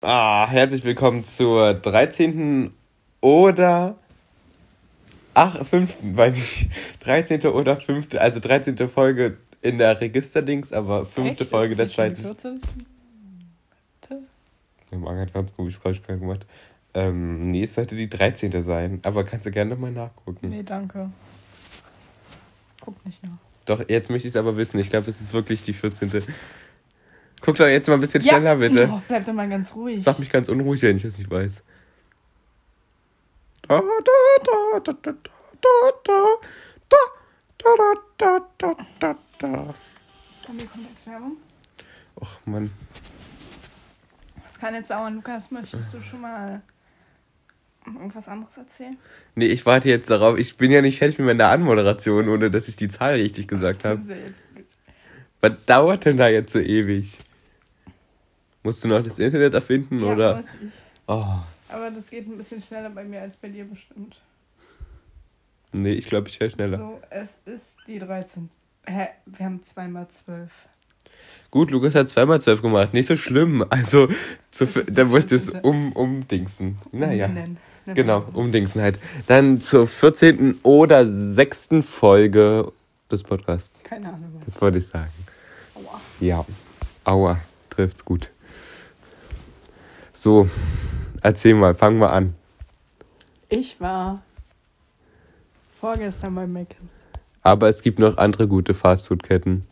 Ah, herzlich willkommen zur 13. oder ach, 5. meine ich. 13. oder 5. also 13. Folge in der Registerdings, aber 5. Echt? Folge Ist der zweiten. 14.? Mein Magen hat ganz komisches Geräusch gemacht. Ähm, nee, es sollte die 13. sein, aber kannst du gerne nochmal nachgucken. Nee, danke. Guck nicht nach. Doch, jetzt möchte ich es aber wissen. Ich glaube, es ist wirklich die 14. Guck doch jetzt mal ein bisschen schneller, bitte. Oh, bleib doch mal ganz ruhig. Das macht mich ganz unruhig, wenn ich das nicht weiß. Da, da, da, da, da, da, da, da, da, da, da, da, mir kommt jetzt Werbung. Och, Mann. Das kann jetzt dauern. Lukas, möchtest du schon mal irgendwas anderes erzählen? Nee, ich warte jetzt darauf. Ich bin ja nicht fertig mit meiner Anmoderation, ohne dass ich die Zahl richtig gesagt habe. Ja Was dauert denn da jetzt so ewig? Musst du noch das Internet erfinden, Ja, oder? weiß ich. Oh, Aber das geht ein bisschen schneller bei mir als bei dir bestimmt. nee, ich glaube, ich wäre schneller. So, es ist die 13. Hä? Wir haben zweimal 12. Gut, Lukas hat zweimal zwölf gemacht. Nicht so schlimm. Also, zu, da musst du es 14.. um, umdingsen. Naja. Umbenennen. Nennen Genau, umdingsen halt. Dann zur 14. oder 6. Folge des Podcasts. Keine Ahnung. Das wollte ich sagen. Aua. Ja. Aua, trifft's gut. So, erzähl mal, fangen wir an. Ich war vorgestern bei Mc's. Aber es gibt noch andere gute Fastfood-Ketten.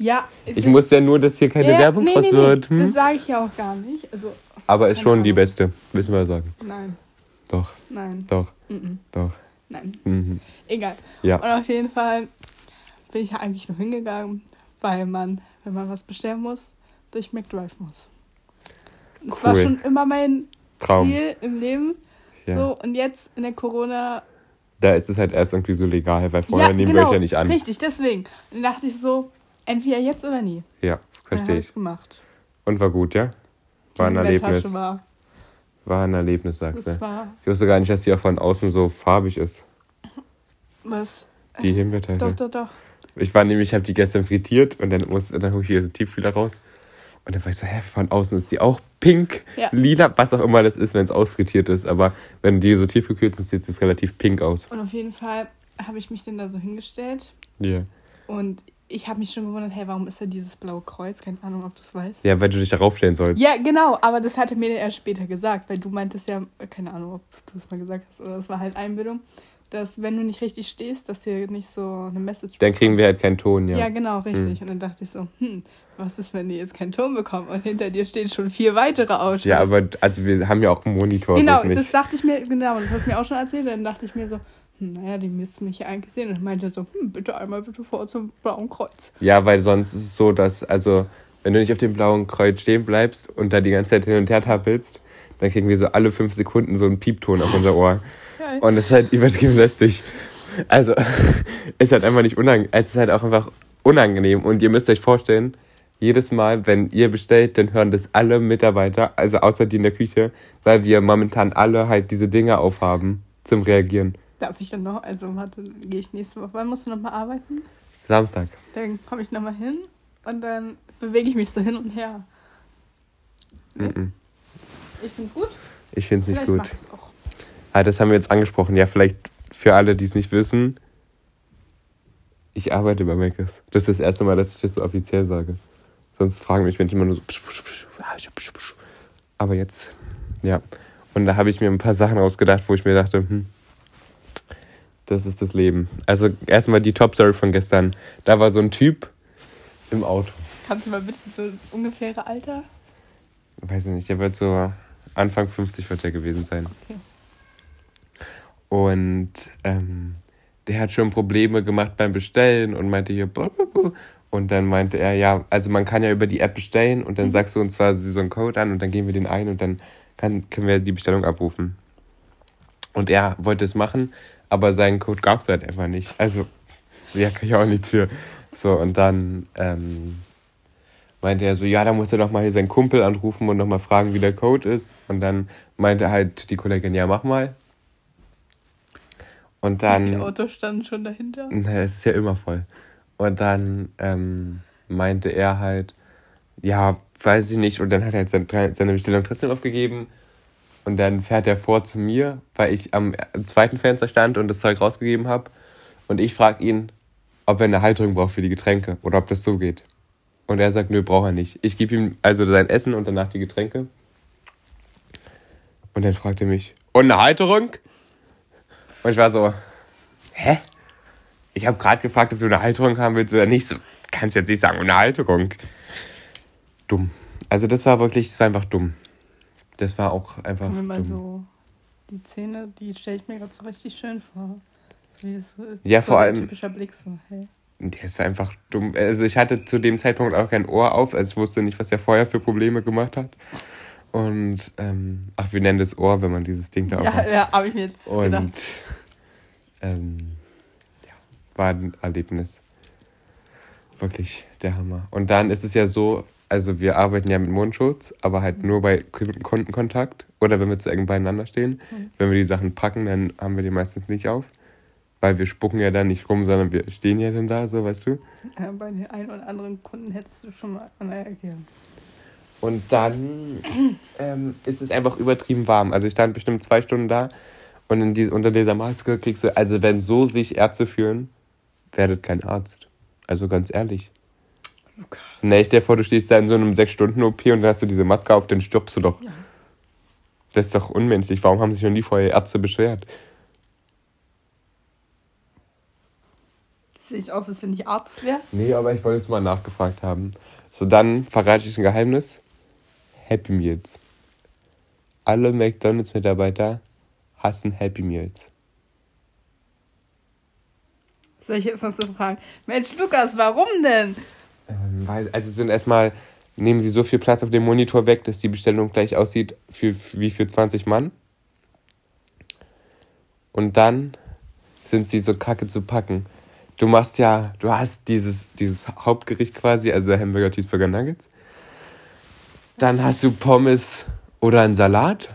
Ja, Ich muss ja nur, dass hier keine Ja, Werbung nee, draus nee, nee, wird. Hm? Das sage ich ja auch gar nicht. Also, Aber ist schon die Ahnung. beste, müssen wir sagen. nein, Doch, nein, doch, mhm, doch. nein. Mhm. Egal. Ja. Und auf jeden Fall bin ich ja eigentlich nur hingegangen, weil man, wenn man was bestellen muss, durch McDrive muss. Das war Cool. schon immer mein Traum. Ziel im Leben. Ja. So, und jetzt in der Corona. Da ist es halt erst irgendwie so legal, weil vorher ja, nehmen genau, wir euch ja nicht an. Richtig, deswegen. Und dann dachte ich so, entweder jetzt oder nie. Ja, Und dann verstehe ich. gemacht. Und war gut, ja? War ein Erlebnis. War, War ein Erlebnis, sagst du. war Ich wusste gar nicht, dass die auch von außen so farbig ist. was. Die Himbeertasche. Doch, doch, doch. Ich war nämlich, ich habe die gestern frittiert und dann, muss, dann hole ich hier so Tiefkühler raus. Und dann war ich so, hä, von außen ist die auch pink, Ja. lila, was auch immer das ist, wenn es ausfrittiert ist. Aber wenn die so tiefgekühlt sind, sieht es relativ pink aus. Und auf jeden Fall habe ich mich dann da so hingestellt. Ja. Und ich habe mich schon gewundert, hey, warum ist da dieses blaue Kreuz? Keine Ahnung, ob du es weißt. Ja, weil du dich darauf stellen sollst. Ja, genau, aber das hatte mir erst später gesagt, weil du meintest ja, keine Ahnung, ob du es mal gesagt hast, oder es war halt Einbildung, dass wenn du nicht richtig stehst, dass hier nicht so eine Message Dann kriegen wir halt keinen Ton, ja. Ja, genau, richtig. Und dann dachte ich so, hm, was ist, wenn die jetzt keinen Ton bekommen und hinter dir stehen schon vier weitere Autos? Ja, aber also wir haben ja auch einen Monitor. Genau, nicht. das dachte ich mir, genau, das hast du mir auch schon erzählt. Dann dachte ich mir so, hm, naja, die müssten mich ja eigentlich sehen. Und meinte so, hm, bitte einmal bitte vor zum blauen Kreuz. Ja, weil sonst ist es so, dass, also, wenn du nicht auf dem blauen Kreuz stehen bleibst und da die ganze Zeit hin und her tappelst, dann kriegen wir so alle fünf Sekunden so einen Piepton auf unser Ohr. Geil. Und das ist halt übertrieben lästig. Also, ist halt einfach nicht unangenehm. Es ist halt auch einfach unangenehm. Und ihr müsst euch vorstellen, jedes Mal, wenn ihr bestellt, dann hören das alle Mitarbeiter, also außer die in der Küche, weil wir momentan alle halt diese Dinge aufhaben zum Reagieren. Darf ich dann noch, also warte, gehe ich nächste Woche. Wann musst du nochmal arbeiten? Samstag. Dann komme ich nochmal hin und dann bewege ich mich so hin und her. Mhm. Ich bin gut. Ich finde es nicht gut. mag es auch. Ah, das haben wir jetzt angesprochen. Ja, vielleicht für alle, die es nicht wissen. Ich arbeite bei Mc's. Das ist das erste Mal, dass ich das so offiziell sage. Sonst fragen mich Menschen immer nur so. Aber jetzt, ja. Und da habe ich mir ein paar Sachen ausgedacht, wo ich mir dachte, hm, das ist das Leben. Also erstmal die Top-Story von gestern. Da war so ein Typ im Auto. Kannst du mal bitte so ungefähre Alter? Weiß ich nicht, der wird so Anfang 50 wird er gewesen sein. Okay. Und ähm, der hat schon Probleme gemacht beim Bestellen und meinte hier, bu. und dann meinte er, ja, also man kann ja über die App bestellen und dann sagst du uns zwar so einen Code an und dann geben wir den ein und dann kann, können wir die Bestellung abrufen. Und er wollte es machen, aber seinen Code gab es halt einfach nicht. Also, ja, kann ich auch nichts für. So, und dann ähm, meinte er so, ja, da muss er doch mal hier seinen Kumpel anrufen und nochmal fragen, wie der Code ist. Und dann meinte halt die Kollegin, ja, mach mal. Und dann, Autos standen schon dahinter? na, es ist ja immer voll. Und dann ähm, meinte er halt, ja, weiß ich nicht. Und dann hat er halt seine, seine Bestellung trotzdem aufgegeben. Und dann fährt er vor zu mir, weil ich am zweiten Fenster stand und das Zeug rausgegeben habe. Und ich frage ihn, ob er eine Halterung braucht für die Getränke oder ob das so geht. Und er sagt, nö, braucht er nicht. Ich gebe ihm also sein Essen und danach die Getränke. Und dann fragt er mich, und eine Halterung? Und ich war so, hä? Ich habe gerade gefragt, ob du eine Halterung haben willst oder nicht. So, kannst jetzt nicht sagen, eine Halterung. Dumm. Also das war wirklich, das war einfach dumm. Das war auch einfach. Wenn man dumm. so die Zähne, die stelle ich mir gerade so richtig schön vor. So wie so, Ja, so vor ein allem- typischer Blick so, hey. Das war einfach dumm. Also ich hatte zu dem Zeitpunkt auch kein Ohr auf, also ich wusste nicht, was er vorher für Probleme gemacht hat. Und, ähm, ach, wir nennen das Ohr, wenn man dieses Ding da Ja, aufhat. ja, habe ich mir jetzt Und, gedacht. ähm, ja, war ein Erlebnis. Wirklich der Hammer. Und dann ist es ja so, also wir arbeiten ja mit Mundschutz, aber halt nur bei Kundenkontakt oder wenn wir zu eng beieinander stehen. Mhm. Wenn wir die Sachen packen, dann haben wir die meistens nicht auf. Weil wir spucken ja dann nicht rum, sondern wir stehen ja dann da, so weißt du. Ja, bei den einen oder anderen Kunden hättest du schon mal reagiert. Und dann ähm, ist es einfach übertrieben warm. Also ich stand bestimmt zwei Stunden da und in die, unter dieser Maske kriegst du, also wenn so sich Ärzte fühlen, werdet kein Arzt. Also ganz ehrlich. Lukas. Ne, ich dir vor, du stehst da in so einem 6-Stunden-OP und dann hast du diese Maske auf, dann stirbst du doch. Das ist doch unmenschlich. Warum haben sich noch nie vorher Ärzte beschwert? Sehe ich aus, als wenn ich Arzt wäre? Nee, aber ich wollte jetzt mal nachgefragt haben. So, dann verrate ich ein Geheimnis. Happy Meals. Alle McDonalds-Mitarbeiter hassen Happy Meals. Soll ich jetzt noch so fragen? Mensch, Lukas, warum denn? Ähm, weil, also es sind erstmal, nehmen sie so viel Platz auf dem Monitor weg, dass die Bestellung gleich aussieht für, wie für 20 Mann. Und dann sind sie so kacke zu packen. Du machst ja, du hast dieses, dieses Hauptgericht quasi, also Hamburger, Cheeseburger, Nuggets. Dann hast du Pommes oder einen Salat.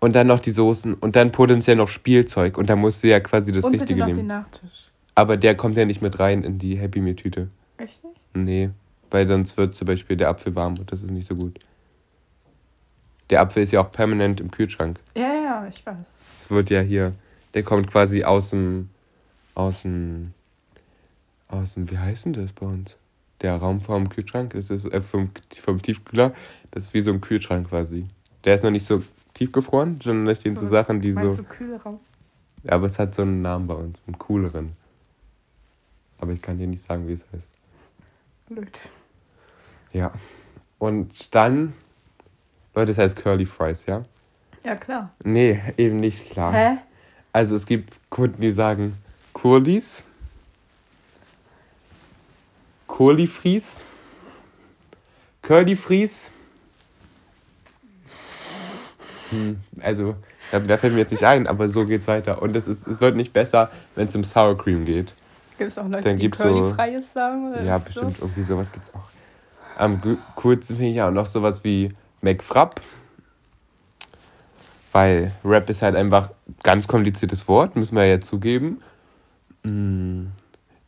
Und dann noch die Soßen und dann potenziell noch Spielzeug. Und dann musst du ja quasi das Und bitte Richtige noch nehmen. den Nachtisch. Aber der kommt ja nicht mit rein in die Happy Meal Tüte. Echt nicht? Nee, weil sonst wird zum Beispiel der Apfel warm und das ist nicht so gut. Der Apfel ist ja auch permanent im Kühlschrank. Ja, ja, ich weiß. Es wird ja hier, der kommt quasi aus dem, aus dem, aus dem, wie heißt denn das bei uns? Der Raum vorm Kühlschrank, das ist äh, vom, vom Tiefkühler, das ist wie so ein Kühlschrank quasi. Der ist noch nicht so tiefgefroren, sondern da stehen so, was Sachen, die so, du Kühlraum? ja, aber es hat so einen Namen bei uns, einen cooleren. Aber ich kann dir nicht sagen, wie es heißt. Blöd. Ja. Und dann, Leute, das heißt Curly Fries, ja? Ja, klar. Nee, eben nicht klar. Hä? Also es gibt Kunden, die sagen Curlys, Curly Fries, Curly Fries. Hm, also, da fällt mir jetzt nicht ein, aber so geht's weiter. Und es, ist, es wird nicht besser, wenn es um Sour Cream geht. Gibt es auch Leute, Dann die so- Curly-Freies sagen? Oder Ja, so? bestimmt irgendwie sowas gibt's auch. Am coolsten finde ich ja auch noch sowas wie McFrapp. Weil Rap ist halt einfach ganz kompliziertes Wort, müssen wir ja zugeben. Mm,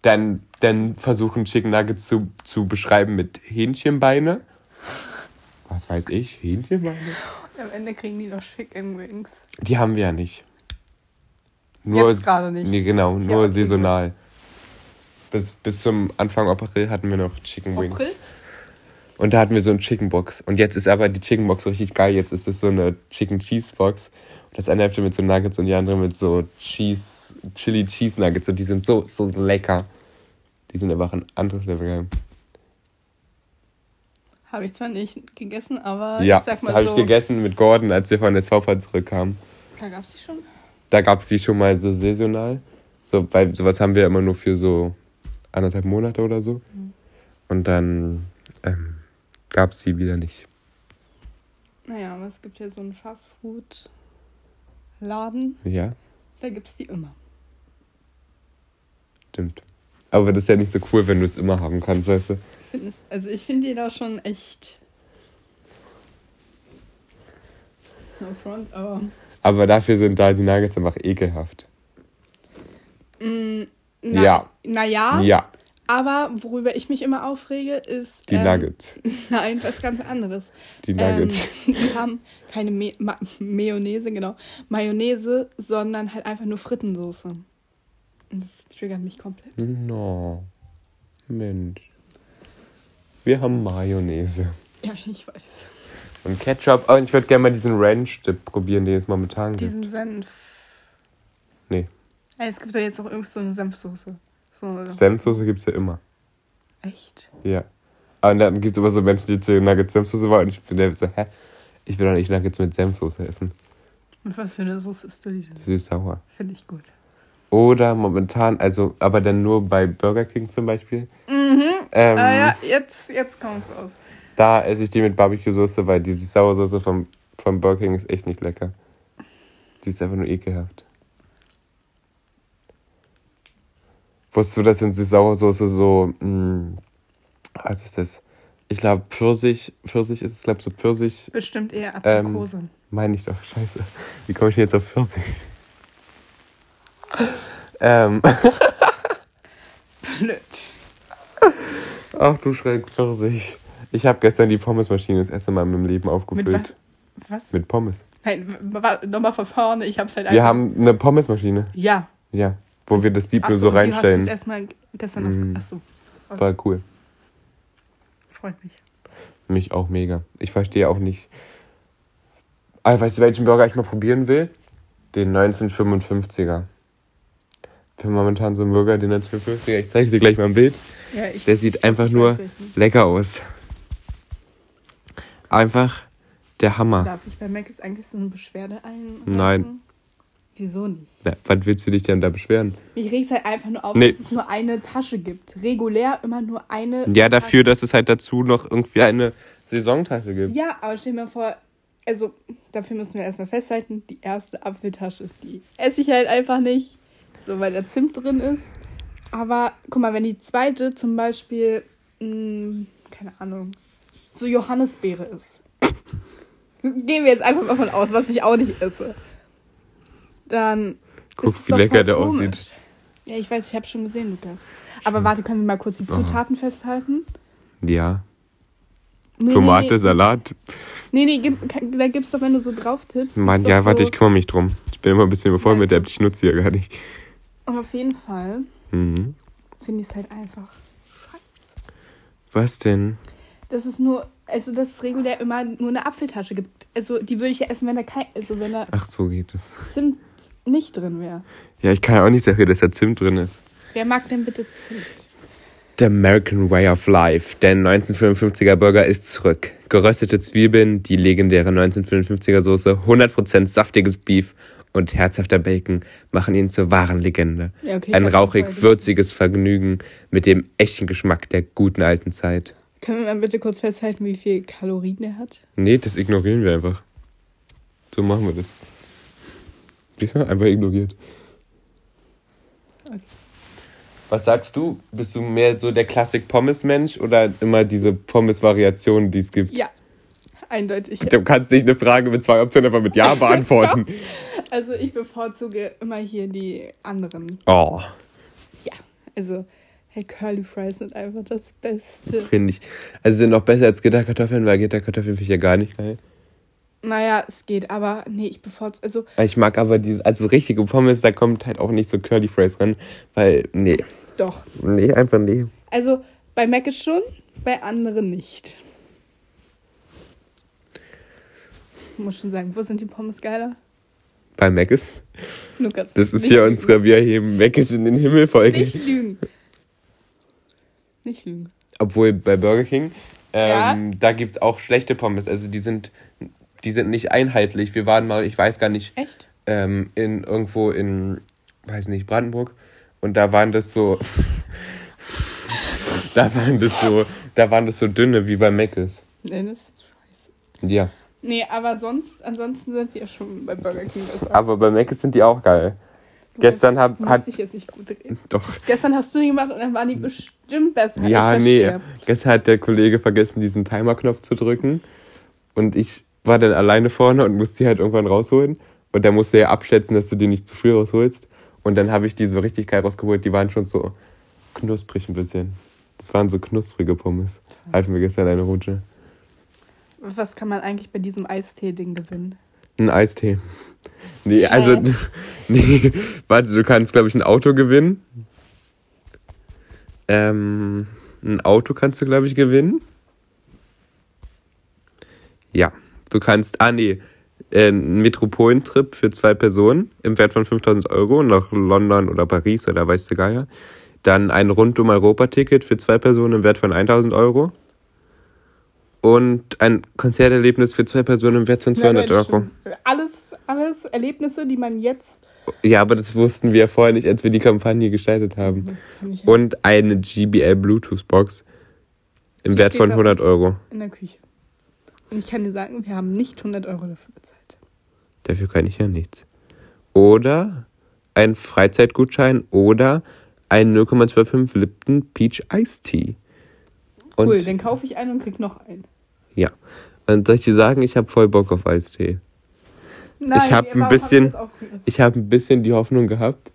Dann, dann versuchen Chicken Nuggets zu, zu beschreiben mit Hähnchenbeine. Was weiß ich? Hähnchenbeine? Am Ende kriegen die noch Chicken Wings. Die haben wir ja nicht. Nur Jetzt gerade nicht. Nee, genau, nur saisonal. Bis, bis zum Anfang April hatten wir noch Chicken Wings. April? Und da hatten wir so eine Chicken Box. Und jetzt ist aber die Chicken Box richtig geil. Jetzt ist es so eine Chicken Cheese Box. Und das eine Hälfte mit so Nuggets und die andere mit so Cheese, Chili Cheese Nuggets. Und die sind so, so lecker. Die sind einfach ein anderes Level geil. Habe ich zwar nicht gegessen, aber Ja, ich sag mal habe so. ich gegessen mit Gordon, als wir von der SV zurückkamen. Da gab es die schon. Da gab es die schon mal so saisonal. So, weil sowas haben wir immer nur für so anderthalb Monate oder so. Und dann ähm, gab es sie wieder nicht. Naja, aber es gibt ja so einen Fastfood-Laden. Ja, Da gibt es die immer. Stimmt. Aber das ist ja nicht so cool, wenn du es immer haben kannst, weißt du? Es- Also ich finde die da schon echt. No front, aber. Aber dafür sind da die Nuggets einfach ekelhaft. Mm, na, Ja. Naja, Ja. Aber worüber ich mich immer aufrege, ist. Die ähm, Nuggets. Nein, was ganz anderes. Die Nuggets. Ähm, die haben keine Me Ma Mayonnaise, genau. Mayonnaise, sondern halt einfach nur Frittensoße. Das triggert mich komplett. No. Mensch. Wir haben Mayonnaise. Ja, ich weiß. Und Ketchup. Oh, ich würde gerne mal diesen Ranch-Dip probieren, den es momentan gibt. Diesen Senf. Nee. Es gibt da jetzt auch irgendwie so eine Senfsoße. So Senfsoße gibt es ja immer. Echt? Ja. Aber dann gibt es immer so Menschen, die zu Nuggets Senfsoße wollen. Und ich bin der so, hä? Ich will doch nicht Nuggets mit Senfsoße essen. Und was für eine Soße ist die denn? Süß-sauer. Finde ich gut. Oder momentan, also, aber dann nur bei Burger King zum Beispiel. Mhm. Ähm, ah ja, jetzt, jetzt kommt's aus. Da esse ich die mit Barbecue-Soße, weil die Süß-sauer-Soße vom, vom Burger King ist echt nicht lecker. Die ist einfach nur ekelhaft. Wusstest du, dass in Süß-sauer-Soße so, mh, was ist das? Ich glaube, Pfirsich, Pfirsich ist es, glaube so Pfirsich, Bestimmt eher Ähm, Aprikose. meine ich doch, scheiße. Wie komme ich denn jetzt auf Pfirsich? Ähm, Blöd. ach du Schreck, Pfirsich. Ich habe gestern die Pommesmaschine das erste Mal in meinem Leben Mit aufgefüllt. was? Was? Mit Pommes. Nein, nochmal von vorne. Ich hab's halt Wir einfach- haben eine Pommesmaschine. Ja. Ja. Wo wir das Sieb nur Ach so und die hast reinstellen. erstmal gestern Mhm. auf. Achso, War cool. freut mich. Mich auch mega. Ich verstehe auch nicht. Ah, weißt du, welchen Burger ich mal probieren will? Den 1955er. Haben momentan so einen Burger, den 1955er. Ich zeige dir gleich mal ein Bild. Ja, ich, Der sieht ich- einfach ich nur nicht. lecker aus. Einfach der Hammer. Darf ich bei Mac ist eigentlich so eine Beschwerde ein? Nein. Wieso nicht? Na, was willst du dich denn da beschweren? Mich regt halt einfach nur auf, Nee. dass es nur eine Tasche gibt. Regulär immer nur eine. Ja, dafür, Tasche. dass es halt dazu noch irgendwie eine Saisontasche gibt. Ja, aber stell dir mal vor, also dafür müssen wir erstmal festhalten, die erste Apfeltasche, die esse ich halt einfach nicht. So, weil da Zimt drin ist. Aber guck mal, wenn die zweite zum Beispiel, mh, keine Ahnung, so Johannisbeere ist. Gehen wir jetzt einfach mal von aus, was ich auch nicht esse. Dann. Guck, wie lecker der komisch. aussieht. Ja, ich weiß, ich habe schon gesehen, Lukas. Aber warte, können wir mal kurz die Zutaten festhalten? Ja. Nee, Tomate, nee, nee. Salat. Nee, nee, gib, da gibt's doch, wenn du so drauf tippst. Mann, ja, warte, so, ich kümmere mich drum. Ich bin immer ein bisschen bevollmächtigt, ich nutze die ja gar nicht. Aber auf jeden Fall Mhm. finde ich es halt einfach. Was denn? Das ist nur, also dass es regulär immer nur eine Apfeltasche gibt. Also die würde ich ja essen, wenn da kein, also wenn da Ach, so geht es. Zimt nicht drin wäre. Ja, ich kann ja auch nicht sagen, dass da Zimt drin ist. Wer mag denn bitte Zimt? The American Way of Life. Der 1955er Burger ist zurück. Geröstete Zwiebeln, die legendäre 1955er Soße, 100% saftiges Beef und herzhafter Bacon machen ihn zur wahren Legende. Ja, okay, Ein hab's schon rauchig vorher würziges Vergnügen mit dem echten Geschmack der guten alten Zeit. Können wir mal bitte kurz festhalten, wie viel Kalorien er hat? Nee, das ignorieren wir einfach. So machen wir das. Siehst du? Einfach ignoriert. Okay. Was sagst du? Bist du mehr so der Klassik-Pommes-Mensch oder immer diese Pommes-Variationen, die es gibt? Ja, eindeutig. Du kannst nicht eine Frage mit zwei Optionen einfach mit Ja beantworten. Also ich bevorzuge immer hier die anderen. oh, Ja, also hey, Curly Fries sind einfach das Beste. finde ich. Also sind noch besser als Gitterkartoffeln, weil Gitterkartoffeln finde ich ja gar nicht geil. Naja, es geht, aber nee, ich bevorzuge, also Ich mag aber diese, also richtige Pommes, da kommt halt auch nicht so Curly Fries ran, weil, nee, doch. nee, einfach nee. Also bei Mac ist schon, bei anderen nicht. Muss schon sagen, wo sind die Pommes geiler? Bei Mc's. Lukas. Das ist hier lügen. unsere Wir heben Mc's in den Himmel Folge. Nicht lügen. Nicht lügen. Obwohl bei Burger King, Ja. ähm, da gibt es auch schlechte Pommes. Also die sind, die sind nicht einheitlich. Wir waren mal, ich weiß gar nicht, Echt? ähm, in irgendwo in, weiß nicht, Brandenburg. Und da waren das so, da waren das so, da waren das so dünne wie bei das ist scheiße. Ja. Nee, aber sonst, ansonsten sind die ja schon bei Burger King besser. Aber bei Mc's sind die auch geil. Du Gestern musst- hab- du hat- dich jetzt nicht gut reden. Doch. Gestern hast du die gemacht und dann waren die bestimmt besser. Ja, ich nee. Gestern hat der Kollege vergessen, diesen Timerknopf zu drücken. Und ich war dann alleine vorne und musste die halt irgendwann rausholen. Und der musste ja abschätzen, dass du die nicht zu früh rausholst. Und dann habe ich die so richtig geil rausgeholt. Die waren schon so knusprig ein bisschen. Das waren so knusprige Pommes. Hatten wir gestern eine Rutsche. Was kann man eigentlich bei diesem Eistee-Ding gewinnen? Ein Eistee. Nee, also, Hä? nee, warte, du kannst, glaube ich, ein Auto gewinnen. Ähm, ein Auto kannst du, glaube ich, gewinnen. Ja, du kannst, ah, nee, äh, einen Metropolentrip für zwei Personen im Wert von 5000 Euro nach London oder Paris oder weiß der Geier. Dann ein Rundum-Europa-Ticket für zwei Personen im Wert von 1000 Euro. Und ein Konzerterlebnis für zwei Personen im Wert von 200 Na, Mensch, Euro. Alles, alles Erlebnisse, die man jetzt. Ja, aber das wussten wir vorher nicht, als wir die Kampagne gestaltet haben. Ich Und eine GBL Bluetooth Box im Die Wert von bei 100 uns. Euro. in der Küche. Und ich kann dir sagen, wir haben nicht 100 Euro dafür bezahlt. Dafür kann ich ja nichts. Oder ein Freizeitgutschein oder ein 0,25 Lipton Peach Ice Tea. Und Cool, dann kaufe ich einen und krieg noch einen. ja. Und soll ich dir sagen, ich habe voll Bock auf Eistee. Nein, Ich hab warum ein bisschen- aufgegriffen? Ich habe ein bisschen die Hoffnung gehabt,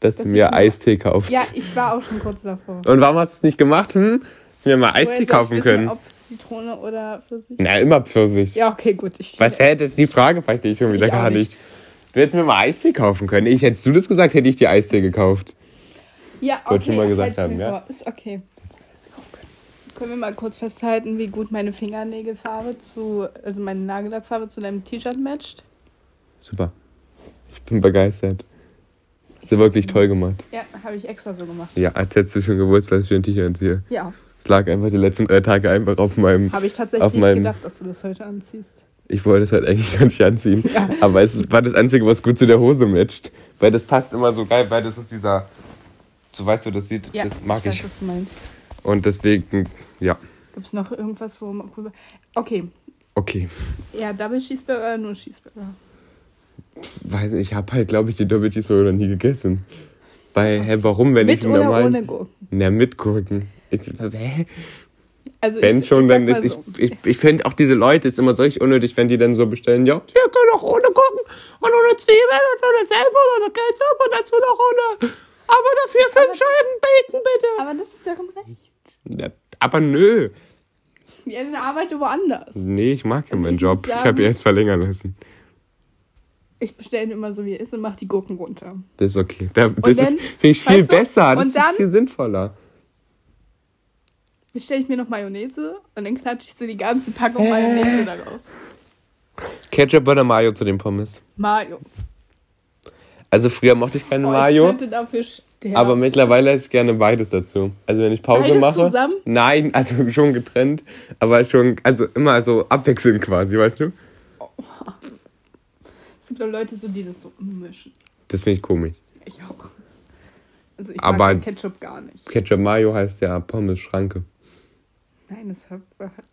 dass, Dass du mir Eistee kaufst. Ja, ich war auch schon kurz davor. Und warum hast du es nicht gemacht? Hm? Dass wir mal Eistee kaufen wissen, können. Ob Zitrone oder Pfirsich? Na, immer Pfirsich. Ja, okay, gut. Ich, Was, hä? Das ist die Frage, verstehe ich schon wieder Ich gar nicht. nicht. Du hättest mir mal Eistee kaufen können. Ich, hättest du das gesagt, hätte ich dir Eistee gekauft. Ja, okay. Wollte schon mal gesagt haben, ja? vor. Ist okay. Können wir mal kurz festhalten, wie gut meine Fingernägelfarbe zu, also meine Nagellackfarbe zu deinem T-Shirt matcht? Super. Ich bin begeistert. Hast du wirklich toll gemacht. Ja, habe ich extra so gemacht. Ja, als hättest du schon gewusst, was ich für ein T-Shirt anziehe. Ja, Es lag einfach die letzten drei Tage einfach auf meinem. habe ich tatsächlich Auf nicht meinem- gedacht, dass du das heute anziehst. Ich wollte es halt eigentlich gar nicht anziehen. Ja. Aber es war das Einzige, was gut zu der Hose matcht. Weil das passt immer so geil, weil das ist dieser. So weißt du, das sieht. Ja, das mag weiß, ich. was du meinst. Und deswegen, ja. Gibt es noch irgendwas, wo man Okay, Okay. ja, Double Cheeseburger oder nur Cheeseburger? Weiß nicht, ich habe halt, glaube ich, die Double Cheeseburger noch nie gegessen. Weil, hä, warum, wenn Mit ich oder normal. ohne Gurken? Na, mit Gurken. Ich, hä? Also Wenn ich, schon, ich dann ist. mal Ich, so. ich, ich finde auch diese Leute ist immer so richtig unnötig, wenn die dann so bestellen, ja, hier können auch ohne Gurken und ohne Zwiebeln und ohne Pfeffer und ohne Ketchup und dazu noch ohne. Aber dafür fünf Scheiben Bacon, bitte. Aber das ist deren Recht. Aber nö. Ja, dann arbeite woanders. Nee, ich mag ja meinen ich Job. Ich habe ihn erst verlängern lassen. Ich bestelle ihn immer so, wie er ist und mache die Gurken runter. Das ist okay. Da, das finde ich viel weißt du, besser. Das ist viel sinnvoller. Bestelle ich mir noch Mayonnaise und dann klatsche ich so die ganze Packung Mayonnaise darauf. Ketchup oder Mayo zu den Pommes? Mayo. Also früher mochte ich keine Boah, Mayo. Ich könnte dafür sterben. Aber mittlerweile esse ich gerne beides dazu. Also wenn ich Pause Beides mache. zusammen? Nein, also schon getrennt, aber schon, also immer so abwechselnd quasi, weißt du? es gibt auch Leute, so, die das so mischen. Das finde ich komisch. Ich auch. Also ich Aber- mag Ketchup gar nicht. Ketchup Mayo heißt ja Pommes Schranke. Nein, das hat.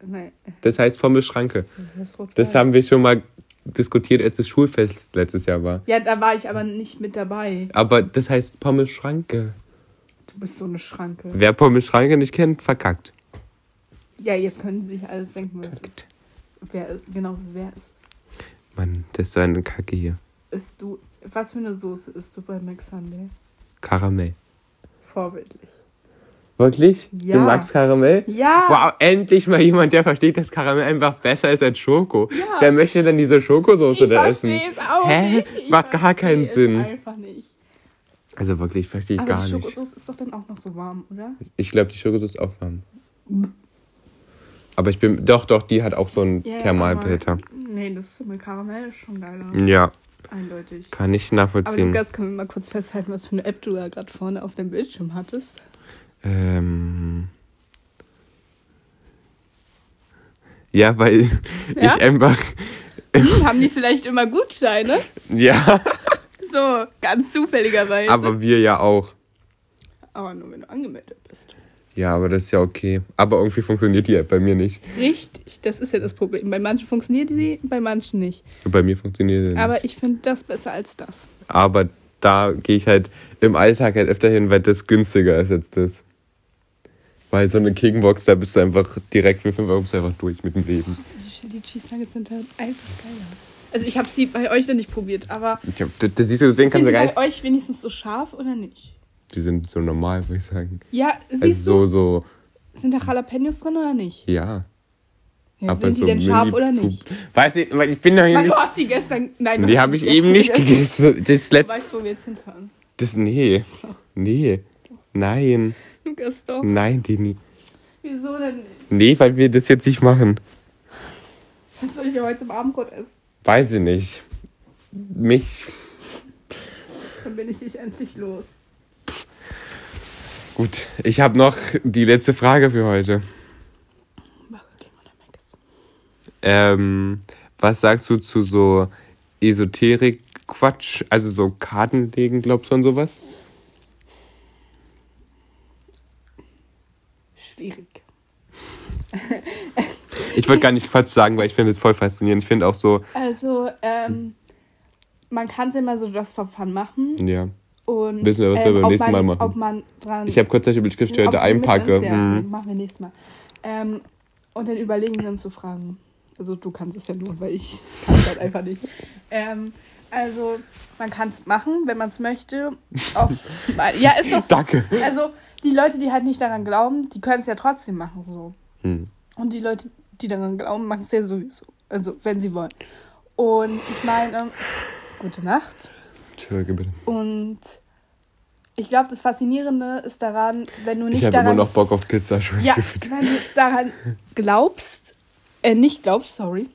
Nein, Das heißt Pommes Schranke. das Das haben wir schon mal diskutiert, als das Schulfest letztes Jahr war. Ja, da war ich aber nicht mit dabei. Aber das heißt Pommes Schranke. Du bist so eine Schranke. Wer Pommes Schranke nicht kennt, verkackt. Ja, jetzt können sie sich alles denken, ist. Wer, genau, wer ist es? Mann, das ist so eine Kacke hier. Isst du. Was für eine Soße isst du bei McSunday? Karamell. Vorbildlich. Wirklich? Ja. Du magst Karamell? Ja! Wow, endlich mal jemand, der versteht, dass Karamell einfach besser ist als Schoko. Ja. Wer möchte denn diese Schokosoße ich da essen? verstehe es auch Hä? nicht. Ich Macht gar keinen Sinn. Einfach nicht. Also wirklich, verstehe ich Aber gar die nicht. Schokosoße ist doch dann auch noch so warm, oder? Ich glaube, die Schokosoße ist auch warm. Aber ich bin, doch, doch, die hat auch so einen Thermalbehälter. aber- Nee, das mit Karamell ist schon geiler. Ja, Eindeutig. kann ich Aber nachvollziehen. Lukas, können wir mal kurz festhalten, was für eine App du da gerade vorne auf dem Bildschirm hattest? Ähm. Ja, weil Ja? ich einfach. Hm, haben die vielleicht immer Gutscheine? Ja, So, ganz zufälligerweise. aber wir ja auch. Aber nur wenn du angemeldet bist. Ja, aber das ist ja okay. Aber irgendwie funktioniert die App bei mir nicht. Richtig, das ist ja das Problem. Bei manchen funktioniert sie, bei manchen nicht. Bei mir funktioniert sie nicht. Aber ich finde das besser als das. Aber da gehe ich halt im Alltag halt öfter hin, weil das günstiger ist als das. Weil so eine Kickenbox, da bist du einfach direkt für 5 Euro bist du einfach durch mit dem Leben. Die Chili Cheese Nuggets sind halt einfach geiler. Also ich habe sie bei euch noch nicht probiert, aber Ich hab, das, das siehst du, deswegen sind kannst du bei nicht. euch wenigstens so scharf oder nicht? die sind so normal, würde ich sagen. Ja, siehst also du, so, sind da Jalapenos drin oder nicht? so, ja. Ja, sind die denn scharf oder nicht? Weiß ich, weil ich bin doch hier Weil nicht. du hast die gestern. Nein, du Die habe ich eben nicht gegessen. Das Du letzte. weißt, wo wir jetzt hinfahren. Das, nee. Nee. Nein. Lukas, doch. Nein, Dini. Wieso denn nicht? Nee, weil wir das jetzt nicht machen. Was soll ich heute zum Abendbrot essen? Weiß ich nicht. Mich. Dann bin ich dich endlich los. Gut, ich habe noch die letzte Frage für heute. Ähm, was sagst du zu so Esoterik-Quatsch? Also so Kartenlegen, glaubst du an sowas? Schwierig. Ich wollte gar nicht Quatsch sagen, weil ich finde es voll faszinierend. Ich finde auch so, Also, ähm, man kann es immer so just for fun machen. ja. Und, Wissen wir, was wir ähm, beim ob nächsten man, Mal machen. Ob man dran. Ich habe kurz über die Schrift ob du einpacke. uns- Ja, Mhm. machen wir nächstes Mal. Ähm, und dann überlegen wir uns so Fragen. Also, du kannst es ja nur, weil ich kann es halt einfach nicht. Ähm, also, man kann es machen, wenn man es möchte. Auch, ja, ist doch so. Danke. Also, die Leute, die halt nicht daran glauben, die können es ja trotzdem machen. So. Hm. Und die Leute, die daran glauben, machen es ja sowieso. Also, wenn sie wollen. Und ich meine, gute Nacht. Entschuldige bitte. Und ich glaube, das Faszinierende ist daran, wenn du Ich nicht habe immer daran, noch Bock auf Pizza. ja, wenn du daran glaubst, äh, nicht glaubst, sorry,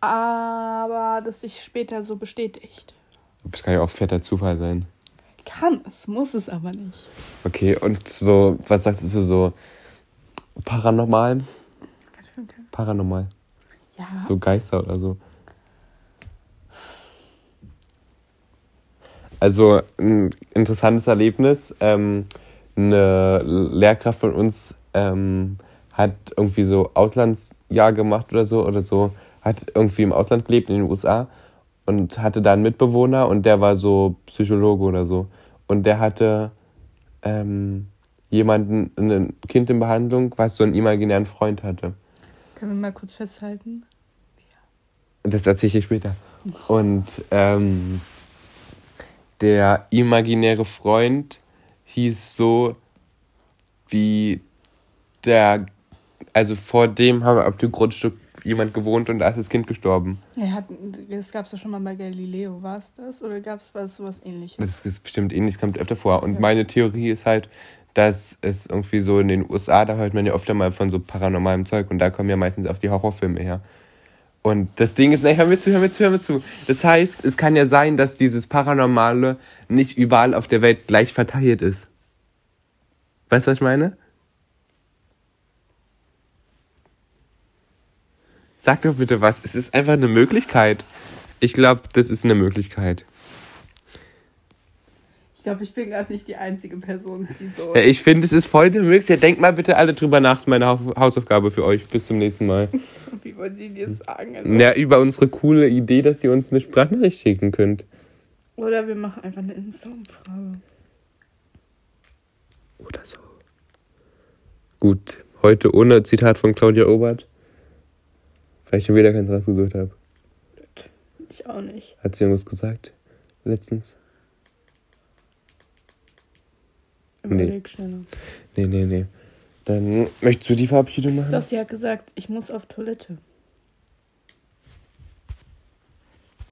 aber das sich später so bestätigt. Das kann ja auch fetter Zufall sein. Kann es, muss es aber nicht. Okay, und so, was sagst du so paranormal? Paranormal. Ja, So Geister oder so. Also ein interessantes Erlebnis. Ähm, eine Lehrkraft von uns ähm, hat irgendwie so Auslandsjahr gemacht oder so oder so, hat irgendwie im Ausland gelebt in den USA und hatte da einen Mitbewohner und der war so Psychologe oder so. Und der hatte ähm, jemanden, ein Kind in Behandlung, was so einen imaginären Freund hatte. können wir mal kurz festhalten. Das erzähle ich später. Und ähm, der imaginäre Freund hieß so wie der, also vor dem haben wir auf dem Grundstück jemand gewohnt und da ist das Kind gestorben. Ja, hat, das gab es ja schon mal bei Galileo, war es das? Oder gab es was sowas ähnliches? Das ist bestimmt ähnlich, kommt öfter vor. Und meine Theorie ist halt, dass es irgendwie so in den USA, da hört man ja öfter mal von so paranormalem Zeug und da kommen ja meistens auch die Horrorfilme her. Und das Ding ist, ne, hör mir zu, hör mir zu, hör mir zu. Das heißt, es kann ja sein, dass dieses Paranormale nicht überall auf der Welt gleich verteilt ist. Weißt du, was ich meine? Sag doch bitte was. Es ist einfach eine Möglichkeit. Ich glaube, das ist eine Möglichkeit. Ich glaube, ich bin gerade nicht die einzige Person, die so. Ja, ich finde, es ist voll eine Möglichkeit. Denkt mal bitte alle drüber nach. Das ist meine Hau- Hausaufgabe für euch. Bis zum nächsten Mal. Wie wollen Sie dir sagen? Also, Ja, über unsere coole Idee, dass ihr uns eine Sprachnachricht schicken könnt. Oder wir machen einfach eine Insta-Umfrage. Oder so. Gut, heute ohne Zitat von Claudia Obert. Weil ich schon wieder keins rausgesucht habe. Ich auch nicht. Hat sie irgendwas gesagt? Letztens? Nee. Nee, nee, nee. Dann möchtest du die Verabschiedung machen? Doch, sie hat gesagt, ich muss auf Toilette.